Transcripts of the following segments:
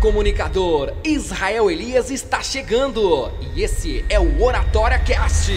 comunicador, Israel Elias está chegando e esse é o Oratória Cast.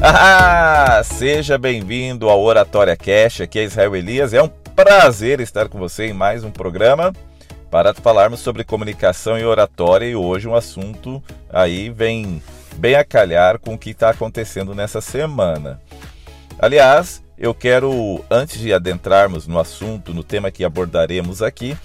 Ah, seja bem-vindo ao Oratória Cash, aqui é Israel Elias. É um prazer estar com você em mais um programa para falarmos sobre comunicação e oratória e hoje um assunto aí vem bem a calhar com o que está acontecendo nessa semana. Aliás, eu quero, antes de adentrarmos no assunto, no tema que abordaremos aqui,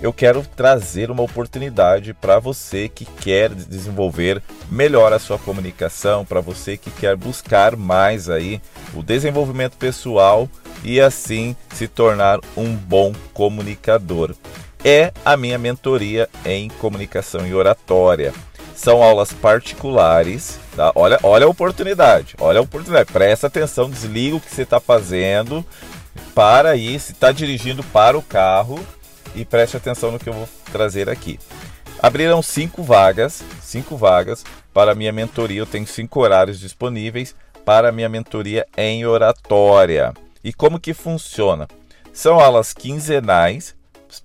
eu quero trazer uma oportunidade para você que quer desenvolver melhor a sua comunicação, para você que quer buscar mais aí o desenvolvimento pessoal e assim se tornar um bom comunicador. É a minha mentoria em comunicação e oratória. São aulas particulares, tá? Olha, olha a oportunidade, olha a oportunidade. Presta atenção, desliga o que você está fazendo, para aí, se está dirigindo para o carro, e preste atenção no que eu vou trazer aqui. Abriram cinco vagas, cinco vagas para minha mentoria. Eu tenho cinco horários disponíveis para minha mentoria em oratória. E como que funciona? São aulas quinzenais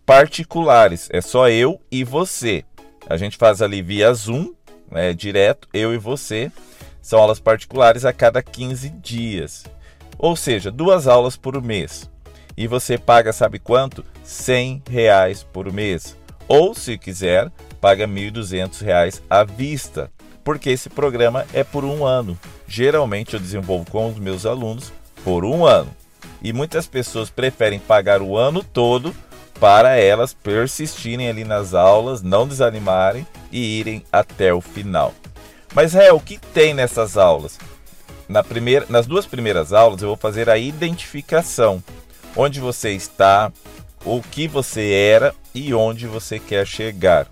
particulares. É só eu e você. A gente faz ali via Zoom, né, direto, eu e você. São aulas particulares a cada 15 dias. Ou seja, duas aulas por mês e você paga sabe quanto? 100 reais por mês. Ou se quiser, paga 1.200 reais à vista, porque esse programa é por um ano. Geralmente eu desenvolvo com os meus alunos por um ano. E muitas pessoas preferem pagar o ano todo para elas persistirem ali nas aulas, não desanimarem e irem até o final. Mas é o que tem nessas aulas? Na primeira, nas duas primeiras aulas eu vou fazer a identificação onde você está, o que você era e onde você quer chegar.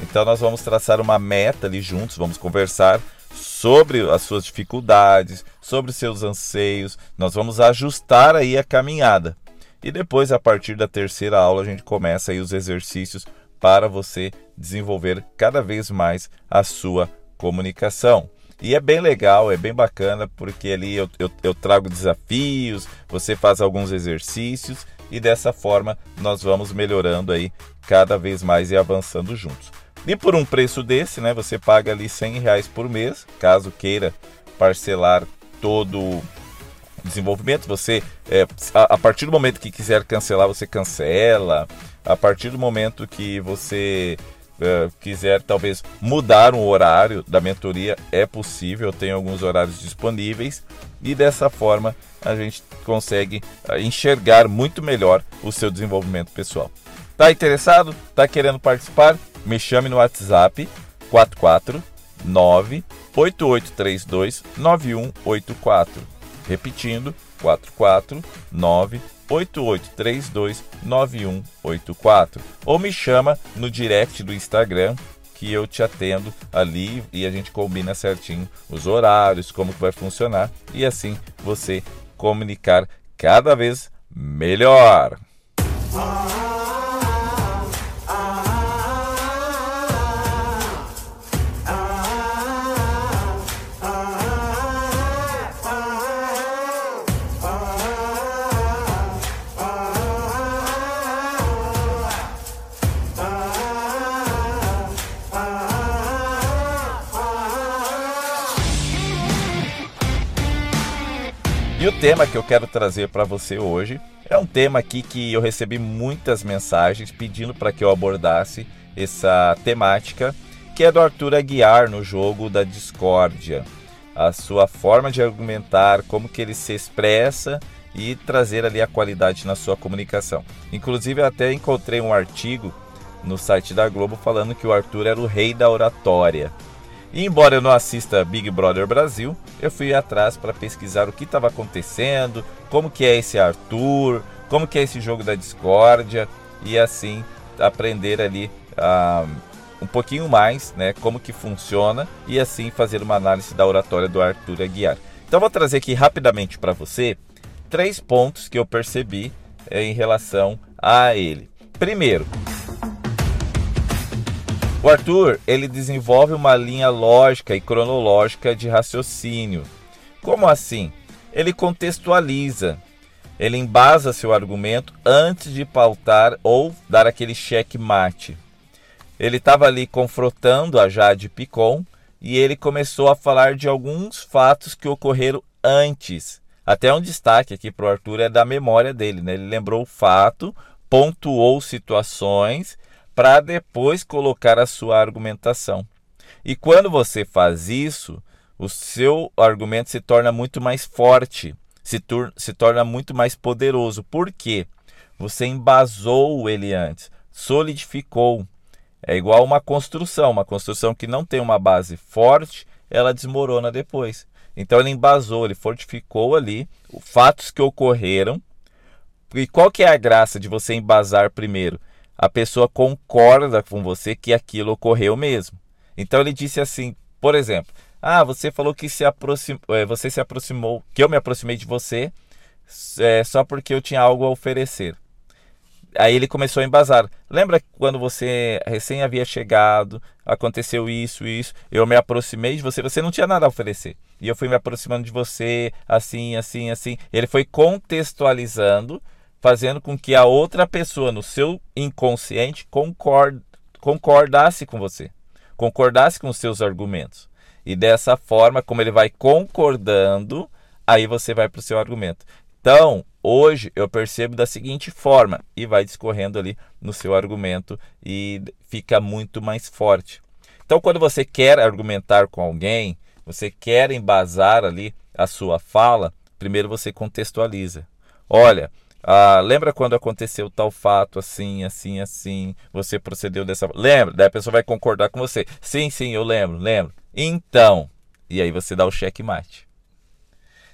Então nós vamos traçar uma meta ali juntos, vamos conversar sobre as suas dificuldades, sobre os seus anseios, nós vamos ajustar aí a caminhada. E depois, a partir da terceira aula, a gente começa aí os exercícios para você desenvolver cada vez mais a sua comunicação. E é bem legal, é bem bacana, porque ali eu, eu, eu trago desafios, você faz alguns exercícios e dessa forma nós vamos melhorando aí cada vez mais e avançando juntos. E por um preço desse, né, você paga ali 100 reais por mês, caso queira parcelar todo o desenvolvimento, você é, a, a, partir do momento que quiser cancelar, você cancela. A partir do momento que você uh, quiser talvez mudar um horário da mentoria, é possível, tem alguns horários disponíveis e dessa forma a gente consegue uh, enxergar muito melhor o seu desenvolvimento pessoal. Tá interessado? Tá querendo participar? Me chame no WhatsApp 449 8832 9184. Repetindo, 449 88329184 ou me chama no direct do Instagram que eu te atendo ali e a gente combina certinho os horários, como que vai funcionar e assim você comunicar cada vez melhor. E tema que eu quero trazer para você hoje é um tema aqui que eu recebi muitas mensagens pedindo para que eu abordasse essa temática, que é do Arthur Aguiar no jogo da discórdia. A sua forma de argumentar, como que ele se expressa e trazer ali a qualidade na sua comunicação. Inclusive, eu até encontrei um artigo no site da Globo falando que o Arthur era o rei da oratória. E embora eu não assista Big Brother Brasil, eu fui atrás para pesquisar o que estava acontecendo, como que é esse Arthur, como que é esse jogo da discórdia e assim aprender ali uh, um pouquinho mais, né, como que funciona e assim fazer uma análise da oratória do Arthur Aguiar. Então vou trazer aqui rapidamente para você três pontos que eu percebi eh, em relação a ele. Primeiro, o Arthur, ele desenvolve uma linha lógica e cronológica de raciocínio. Como assim? Ele contextualiza, ele embasa seu argumento antes de pautar ou dar aquele cheque mate. Ele estava ali confrontando a Jade Picon e ele começou a falar de alguns fatos que ocorreram antes. Até um destaque aqui para o Arthur é da memória dele, né? Ele lembrou o fato, pontuou situações para depois colocar a sua argumentação. E quando você faz isso, o seu argumento se torna muito mais forte, se, se torna muito mais poderoso. Por quê? Você embasou ele antes, solidificou. É igual uma construção, uma construção que não tem uma base forte, ela desmorona depois. Então ele embasou, ele fortificou ali os fatos que ocorreram. E qual que é a graça de você embasar primeiro? A pessoa concorda com você que aquilo ocorreu mesmo. Então ele disse assim, por exemplo, ah, você falou que se aproximou, é, você se aproximou, que eu me aproximei de você é, só porque eu tinha algo a oferecer. Aí ele começou a embasar. Lembra quando você recém havia chegado, aconteceu isso, isso, eu me aproximei de você, você não tinha nada a oferecer. E eu fui me aproximando de você, assim, assim, assim. Ele foi contextualizando fazendo com que a outra pessoa no seu inconsciente concord, concordasse com você, concordasse com os seus argumentos. E dessa forma, como ele vai concordando, aí você vai para o seu argumento. Então, hoje eu percebo da seguinte forma, e vai discorrendo ali no seu argumento e fica muito mais forte. Então, quando você quer argumentar com alguém, você quer embasar ali a sua fala, primeiro você contextualiza. Olha, ah, lembra quando aconteceu tal fato assim, assim, assim? Você procedeu dessa. Lembra? Daí a pessoa vai concordar com você. Sim, sim, eu lembro, lembro. Então. E aí você dá o cheque mate.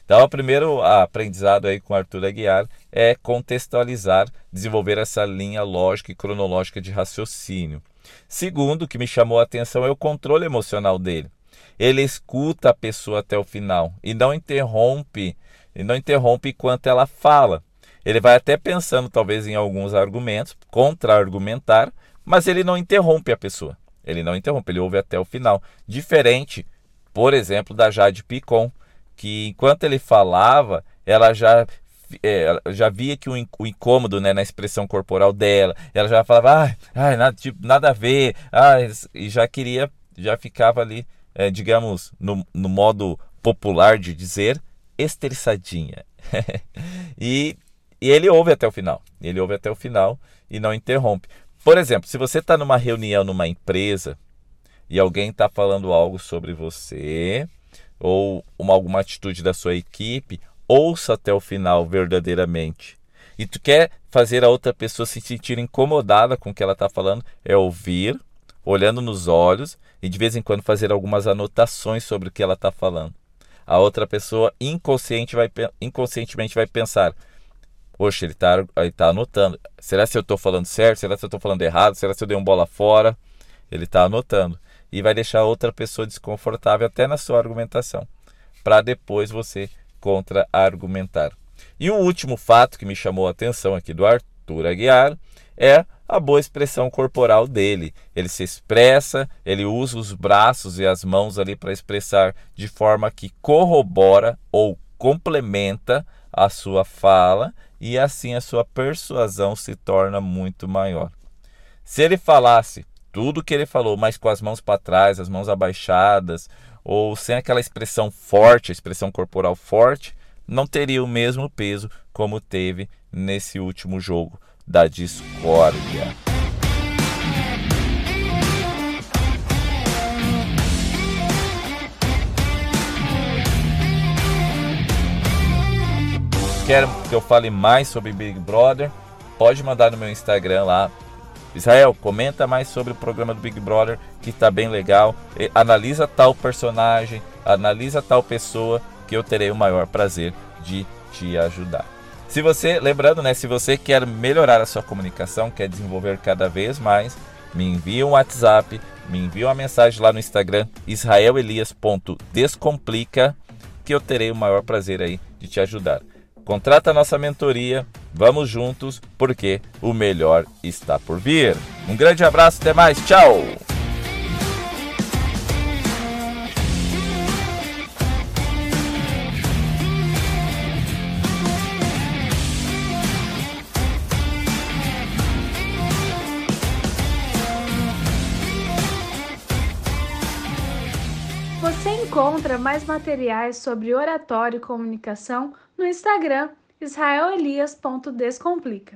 Então, o primeiro aprendizado aí com Arthur Aguiar é contextualizar, desenvolver essa linha lógica e cronológica de raciocínio. Segundo, o que me chamou a atenção é o controle emocional dele. Ele escuta a pessoa até o final e não interrompe, e não interrompe enquanto ela fala. Ele vai até pensando talvez em alguns argumentos, contra-argumentar, mas ele não interrompe a pessoa. Ele não interrompe, ele ouve até o final. Diferente, por exemplo, da Jade Picon, que enquanto ele falava, ela já é, já via que o, incômodo né, na expressão corporal dela, ela já falava, ah, nada, tipo, nada a ver, ah, e já queria, já ficava ali, é, digamos, no, no modo popular de dizer, esterçadinha. e e ele ouve até o final. Ele ouve até o final e não interrompe. Por exemplo, se você está numa reunião numa empresa e alguém está falando algo sobre você ou uma, alguma atitude da sua equipe, ouça até o final verdadeiramente. E tu quer fazer a outra pessoa se sentir incomodada com o que ela está falando, é ouvir, olhando nos olhos e de vez em quando fazer algumas anotações sobre o que ela está falando. A outra pessoa inconsciente vai, inconscientemente vai pensar: Poxa, ele está ele tá anotando. Será se eu estou falando certo? Será se eu estou falando errado? Será se eu dei um bola fora? Ele está anotando. E vai deixar outra pessoa desconfortável até na sua argumentação. Para depois você contra-argumentar. E um último fato que me chamou a atenção aqui do Arthur Aguiar é a boa expressão corporal dele. Ele se expressa, ele usa os braços e as mãos ali para expressar de forma que corrobora ou complementa a sua fala e assim a sua persuasão se torna muito maior. Se ele falasse tudo que ele falou, mas com as mãos para trás, as mãos abaixadas, ou sem aquela expressão forte, expressão corporal forte, não teria o mesmo peso como teve nesse último jogo da discórdia. Quer que eu fale mais sobre Big Brother, pode mandar no meu Instagram lá. Israel, comenta mais sobre o programa do Big Brother, que está bem legal. Analisa tal personagem, analisa tal pessoa, que eu terei o maior prazer de te ajudar. Se você, lembrando, né, se você quer melhorar a sua comunicação, quer desenvolver cada vez mais, me envie um WhatsApp, me envie uma mensagem lá no Instagram, israelelias.descomplica, que eu terei o maior prazer aí de te ajudar. Contrata a nossa mentoria, vamos juntos, porque o melhor está por vir. Um grande abraço, até mais, tchau! Encontra mais materiais sobre oratório e comunicação no Instagram israelelias.descomplica.